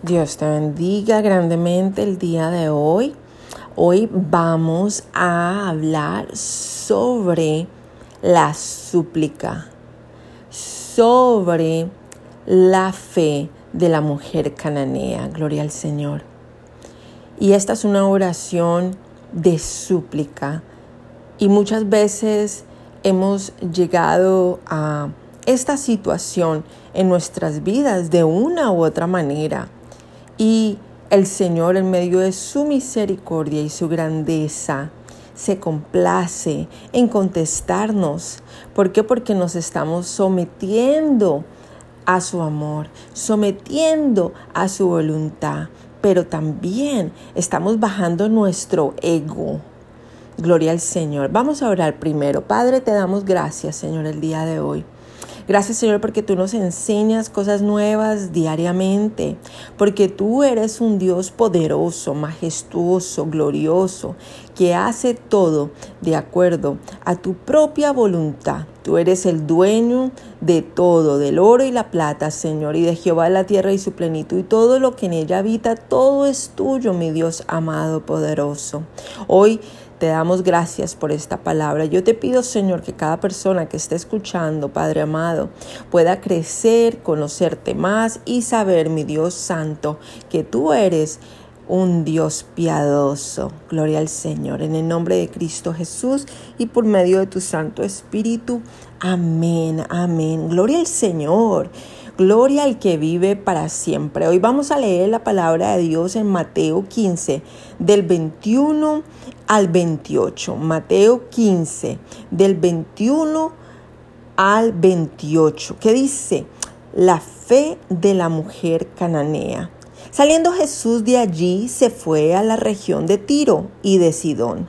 Dios te bendiga grandemente el día de hoy. Hoy vamos a hablar sobre la súplica, sobre la fe de la mujer cananea. Gloria al Señor. Y esta es una oración de súplica. Y muchas veces hemos llegado a esta situación en nuestras vidas de una u otra manera y el Señor en medio de su misericordia y su grandeza se complace en contestarnos. ¿Por qué? Porque nos estamos sometiendo a su amor, sometiendo a su voluntad, pero también estamos bajando nuestro ego. Gloria al Señor. Vamos a orar primero. Padre, te damos gracias, Señor, el día de hoy. Gracias Señor porque tú nos enseñas cosas nuevas diariamente, porque tú eres un Dios poderoso, majestuoso, glorioso, que hace todo de acuerdo a tu propia voluntad. Tú eres el dueño de todo, del oro y la plata, Señor, y de Jehová la tierra y su plenitud, y todo lo que en ella habita, todo es tuyo, mi Dios amado, poderoso. Hoy te damos gracias por esta palabra. Yo te pido, Señor, que cada persona que esté escuchando, Padre amado, pueda crecer, conocerte más y saber, mi Dios Santo, que tú eres un Dios piadoso. Gloria al Señor. En el nombre de Cristo Jesús y por medio de tu Santo Espíritu. Amén, amén. Gloria al Señor. Gloria al que vive para siempre. Hoy vamos a leer la palabra de Dios en Mateo 15, del 21 al 28. Mateo 15, del 21 al 28, que dice, la fe de la mujer cananea. Saliendo Jesús de allí, se fue a la región de Tiro y de Sidón.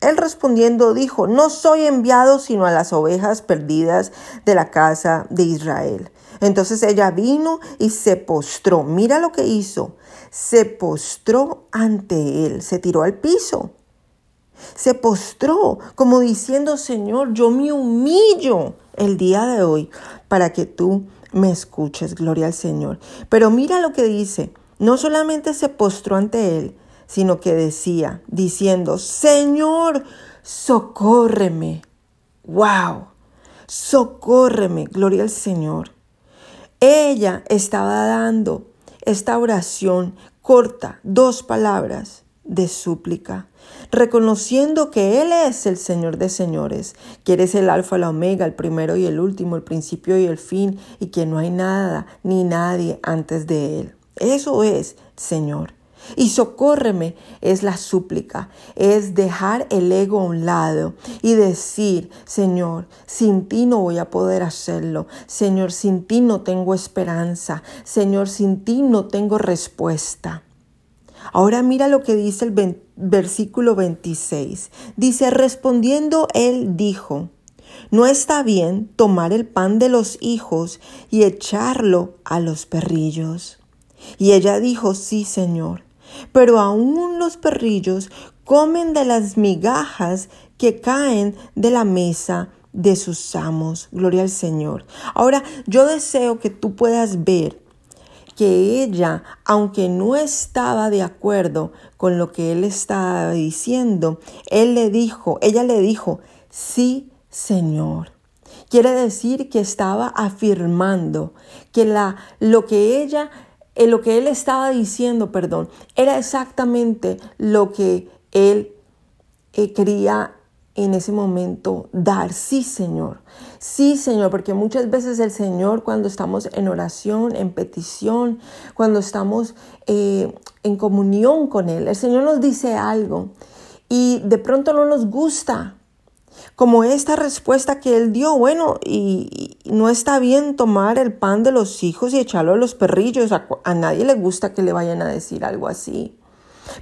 Él respondiendo dijo, no soy enviado sino a las ovejas perdidas de la casa de Israel. Entonces ella vino y se postró. Mira lo que hizo. Se postró ante él, se tiró al piso se postró como diciendo, Señor, yo me humillo el día de hoy para que tú me escuches, gloria al Señor. Pero mira lo que dice, no solamente se postró ante él, sino que decía, diciendo, Señor, socórreme. ¡Wow! Socórreme, gloria al Señor. Ella estaba dando esta oración corta, dos palabras de súplica reconociendo que Él es el Señor de señores, que eres el alfa, la omega, el primero y el último, el principio y el fin, y que no hay nada ni nadie antes de Él. Eso es, Señor. Y socórreme es la súplica, es dejar el ego a un lado y decir, Señor, sin ti no voy a poder hacerlo. Señor, sin ti no tengo esperanza. Señor, sin ti no tengo respuesta. Ahora mira lo que dice el versículo 26. Dice, respondiendo él dijo, no está bien tomar el pan de los hijos y echarlo a los perrillos. Y ella dijo, sí, Señor, pero aún los perrillos comen de las migajas que caen de la mesa de sus amos. Gloria al Señor. Ahora, yo deseo que tú puedas ver que ella, aunque no estaba de acuerdo con lo que él estaba diciendo, él le dijo, ella le dijo, sí, Señor. Quiere decir que estaba afirmando que la, lo que ella, lo que él estaba diciendo, perdón, era exactamente lo que él eh, quería en ese momento dar, sí Señor, sí Señor, porque muchas veces el Señor cuando estamos en oración, en petición, cuando estamos eh, en comunión con Él, el Señor nos dice algo y de pronto no nos gusta, como esta respuesta que Él dio, bueno, y, no está bien tomar el pan de los hijos y echarlo a los perrillos, a nadie le gusta que le vayan a decir algo así.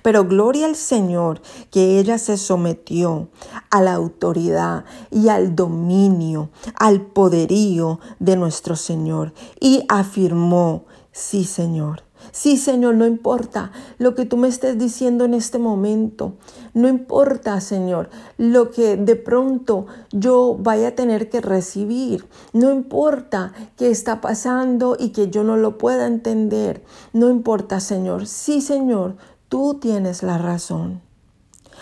Pero gloria al Señor que ella se sometió a la autoridad y al dominio, al poderío de nuestro Señor y afirmó, sí Señor, Sí, Señor, no importa lo que tú me estés diciendo en este momento. No importa, Señor, lo que de pronto yo vaya a tener que recibir. No importa qué está pasando y que yo no lo pueda entender. No importa, Señor. Sí, Señor, tú tienes la razón.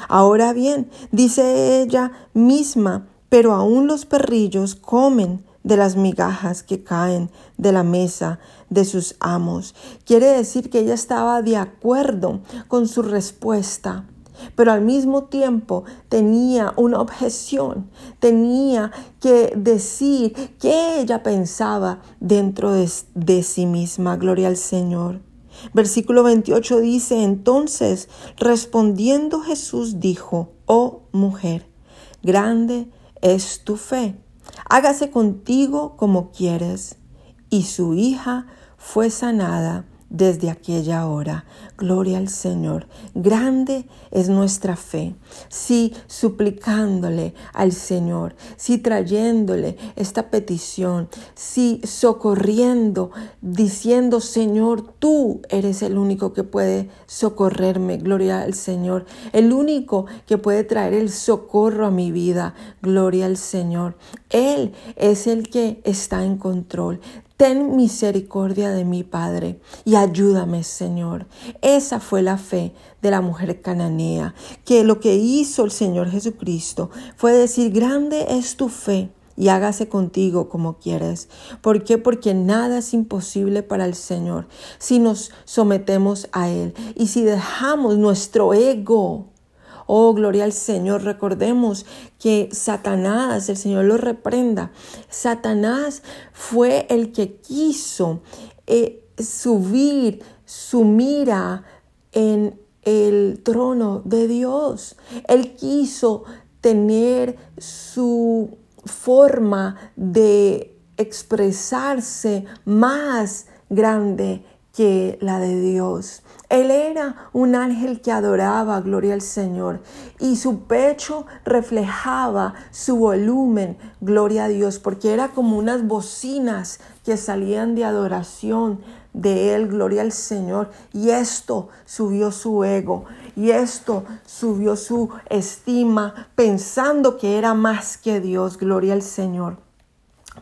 Ahora bien, dice ella misma, pero aún los perrillos comen de las migajas que caen de la mesa de sus amos. Quiere decir que ella estaba de acuerdo con su respuesta, pero al mismo tiempo tenía una objeción, tenía que decir qué ella pensaba dentro de, de sí misma. Gloria al Señor. Versículo 28 dice, entonces respondiendo Jesús dijo, oh mujer, grande es tu fe hágase contigo como quieres. Y su hija fue sanada desde aquella hora. Gloria al Señor. Grande es nuestra fe. Sí, suplicándole al Señor, sí trayéndole esta petición, sí socorriendo, diciendo, Señor, tú eres el único que puede socorrerme. Gloria al Señor. El único que puede traer el socorro a mi vida. Gloria al Señor. Él es el que está en control. Ten misericordia de mi Padre, y ayúdame, Señor. Esa fue la fe de la mujer cananea, que lo que hizo el Señor Jesucristo fue decir, grande es tu fe y hágase contigo como quieres. ¿Por qué? Porque nada es imposible para el Señor si nos sometemos a Él y si dejamos nuestro ego Oh, gloria al Señor. Recordemos que Satanás, el Señor lo reprenda, Satanás fue el que quiso eh, subir su mira en el trono de Dios. Él quiso tener su forma de expresarse más grande que la de Dios. Él era un ángel que adoraba, gloria al Señor, y su pecho reflejaba su volumen, gloria a Dios, porque era como unas bocinas que salían de adoración de Él, gloria al Señor, y esto subió su ego, y esto subió su estima, pensando que era más que Dios, gloria al Señor.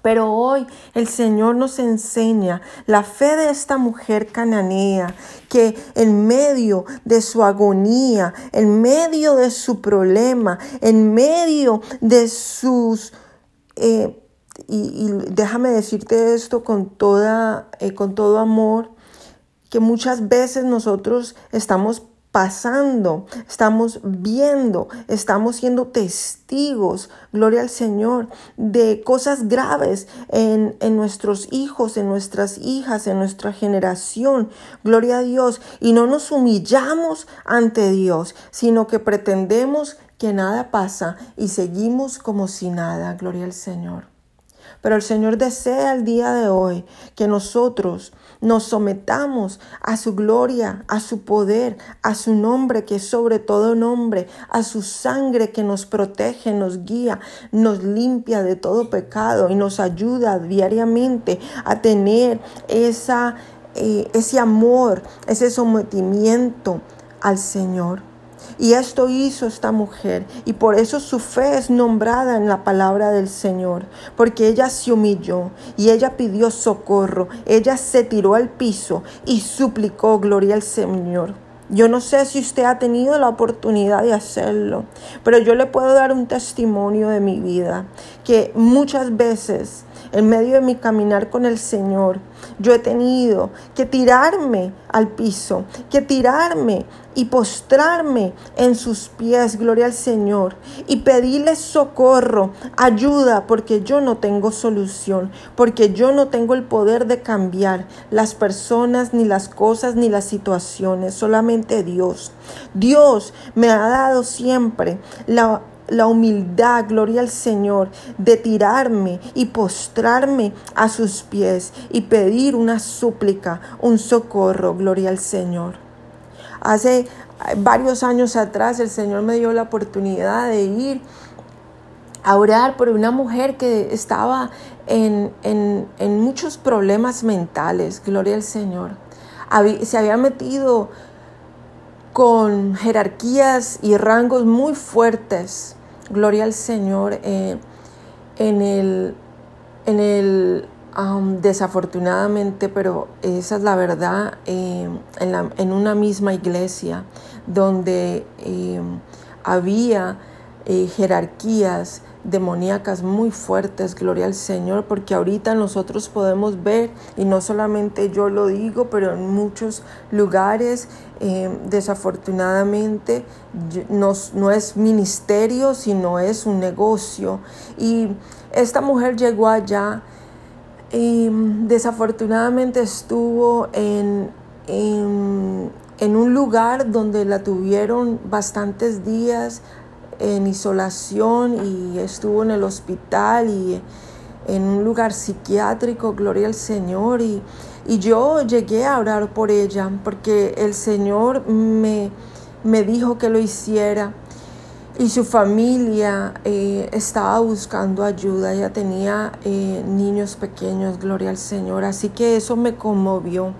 Pero hoy el Señor nos enseña la fe de esta mujer cananea que en medio de su agonía, en medio de su problema, en medio de sus... Eh, y, déjame decirte esto con, toda, eh, con todo amor, que muchas veces nosotros estamos pasando, estamos viendo, estamos siendo testigos, gloria al Señor, de cosas graves en, en, nuestros hijos, en nuestras hijas, en nuestra generación, gloria a Dios, y no nos humillamos ante Dios, sino que pretendemos que nada pasa y seguimos como si nada, gloria al Señor. Pero el Señor desea el día de hoy que nosotros nos sometamos a su gloria, a su poder, a su nombre que es sobre todo nombre, a su sangre que nos protege, nos guía, nos limpia de todo pecado y nos ayuda diariamente a tener esa, eh, ese amor, ese sometimiento al Señor. Y esto hizo esta mujer. Y por eso su fe es nombrada en la palabra del Señor, porque ella se humilló y ella pidió socorro, ella se tiró al piso y suplicó gloria al Señor. Yo no sé si usted ha tenido la oportunidad de hacerlo, pero yo le puedo dar un testimonio de mi vida, que muchas veces en medio de mi caminar con el Señor, yo he tenido que tirarme al piso, que tirarme y postrarme en sus pies, gloria al Señor, y pedirle socorro, ayuda, porque yo no tengo solución, porque yo no tengo el poder de cambiar las personas, ni las cosas, ni las situaciones, solamente Dios. Dios me ha dado siempre la la humildad, gloria al Señor, de tirarme y postrarme a sus pies y pedir una súplica, un socorro, gloria al Señor. Hace varios años atrás el Señor me dio la oportunidad de ir a orar por una mujer que estaba en, muchos problemas mentales, gloria al Señor. se había metido con jerarquías y rangos muy fuertes, gloria al Señor, eh, en el, en el desafortunadamente, pero esa es la verdad, eh, en, una misma iglesia donde eh, había jerarquías demoníacas muy fuertes, gloria al Señor, porque ahorita nosotros podemos ver, y no solamente yo lo digo, pero en muchos lugares, eh, desafortunadamente, no, no es ministerio, sino es un negocio. Y esta mujer llegó allá y desafortunadamente estuvo en, en, en un lugar donde la tuvieron bastantes días en isolación y estuvo en el hospital y en un lugar psiquiátrico, gloria al Señor. Y, yo llegué a orar por ella porque el Señor me, me dijo que lo hiciera. Y su familia eh, estaba buscando ayuda, ella tenía eh, niños pequeños, gloria al Señor. Así que eso me conmovió.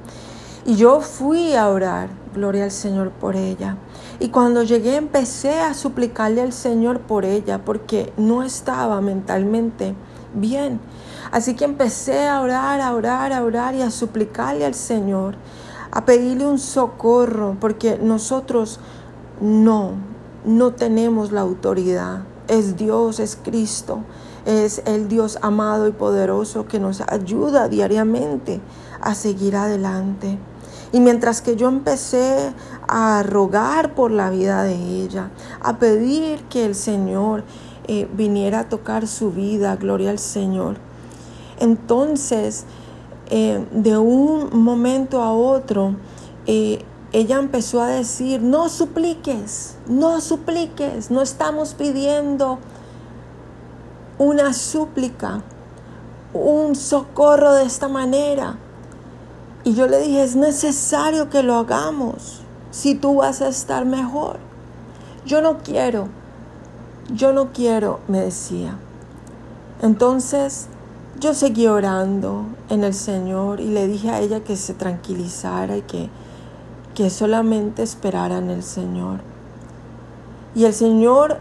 Y yo fui a orar, gloria al Señor por ella. Y cuando llegué empecé a suplicarle al Señor por ella porque no estaba mentalmente bien. Así que empecé a orar, a orar, a orar y a suplicarle al Señor, a pedirle un socorro porque nosotros no, no tenemos la autoridad. Es Dios, es Cristo, es el Dios amado y poderoso que nos ayuda diariamente a seguir adelante. Y mientras que yo empecé a rogar por la vida de ella, a pedir que el Señor eh, viniera a tocar su vida, gloria al Señor. Entonces, eh, de un momento a otro, eh, ella empezó a decir, no supliques, no supliques, no estamos pidiendo una súplica, un socorro de esta manera. Y yo le dije, es necesario que lo hagamos si tú vas a estar mejor. Yo no quiero, yo no quiero, me decía. Entonces yo seguí orando en el Señor y le dije a ella que se tranquilizara y que, que solamente esperara en el Señor. Y el Señor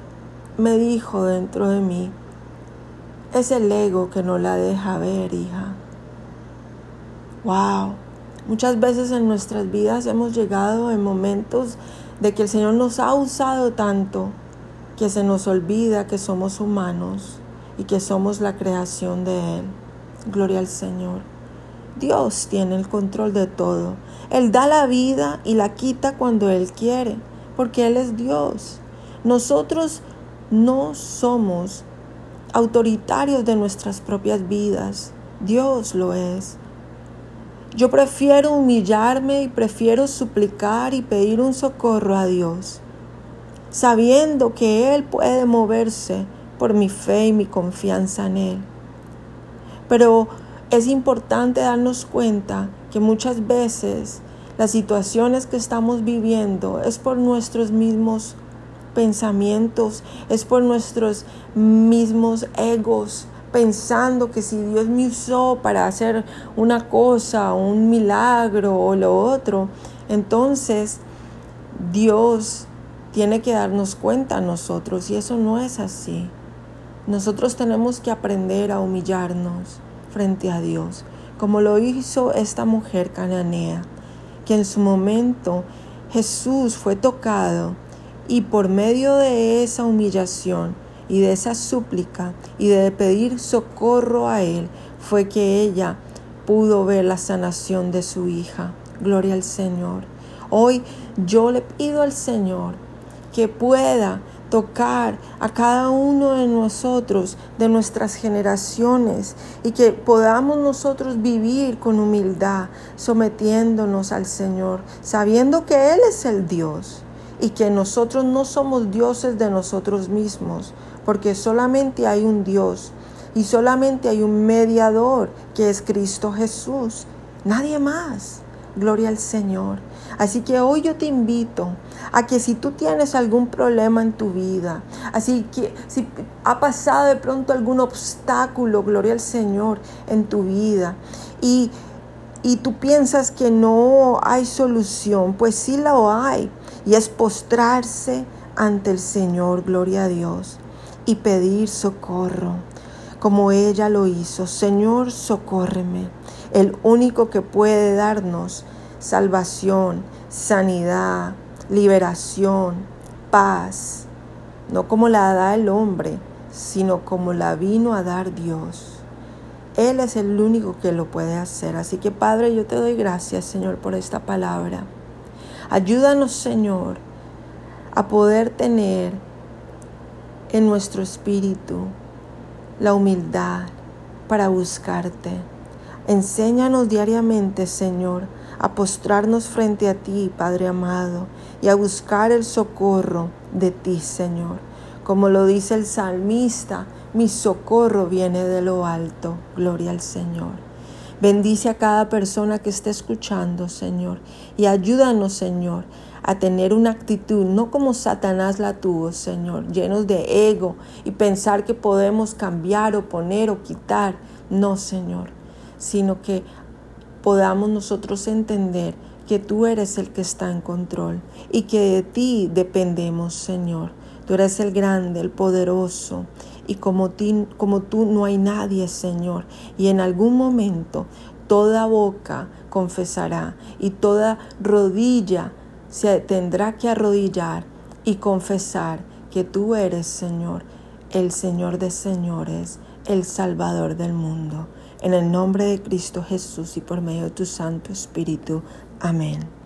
me dijo dentro de mí, es el ego que no la deja ver, hija. Wow. Muchas veces en nuestras vidas hemos llegado en momentos de que el Señor nos ha usado tanto que se nos olvida que somos humanos y que somos la creación de Él. Gloria al Señor. Dios tiene el control de todo. Él da la vida y la quita cuando Él quiere, porque Él es Dios. Nosotros no somos autoritarios de nuestras propias vidas. Dios lo es. Yo prefiero humillarme y prefiero suplicar y pedir un socorro a Dios, sabiendo que Él puede moverse por mi fe y mi confianza en Él. Pero es importante darnos cuenta que muchas veces las situaciones que estamos viviendo es por nuestros mismos pensamientos, es por nuestros mismos egos, pensando que si Dios me usó para hacer una cosa, un milagro o lo otro, entonces Dios tiene que darnos cuenta a nosotros y eso no es así. Nosotros tenemos que aprender a humillarnos frente a Dios, como lo hizo esta mujer cananea, que en su momento Jesús fue tocado y por medio de esa humillación y de esa súplica y de pedir socorro a Él fue que ella pudo ver la sanación de su hija. Gloria al Señor. Hoy yo le pido al Señor que pueda tocar a cada uno de nosotros, de nuestras generaciones, y que podamos nosotros vivir con humildad, sometiéndonos al Señor, sabiendo que Él es el Dios y que nosotros no somos dioses de nosotros mismos, porque solamente hay un Dios y solamente hay un mediador que es Cristo Jesús, nadie más. Gloria al Señor. Así que hoy yo te invito a que si tú tienes algún problema en tu vida, así que si ha pasado de pronto algún obstáculo, gloria al Señor, en tu vida, y, y tú piensas que no hay solución, pues sí la hay, y es postrarse ante el Señor, gloria a Dios, y pedir socorro, como ella lo hizo. Señor, socórreme el único que puede darnos salvación, sanidad, liberación, paz, no como la da el hombre, sino como la vino a dar Dios. Él es el único que lo puede hacer. Así que Padre, yo te doy gracias, Señor, por esta palabra. Ayúdanos, Señor, a poder tener en nuestro espíritu la humildad para buscarte Enséñanos diariamente, Señor, a postrarnos frente a ti, Padre amado, y a buscar el socorro de ti, Señor. Como lo dice el salmista, mi socorro viene de lo alto. Gloria al Señor. Bendice a cada persona que esté escuchando, Señor, y ayúdanos, Señor, a tener una actitud, no como Satanás la tuvo, Señor, llenos de ego y pensar que podemos cambiar o poner o quitar. No, Señor sino que podamos nosotros entender que tú eres el que está en control y que de ti dependemos, Señor. Tú eres el grande, el poderoso, y como, como tú no hay nadie, Señor. Y en algún momento toda boca confesará y toda rodilla se tendrá que arrodillar y confesar que tú eres, Señor, el Señor de señores, el Salvador del mundo. En el nombre de Cristo Jesús y por medio de tu Santo Espíritu. Amén.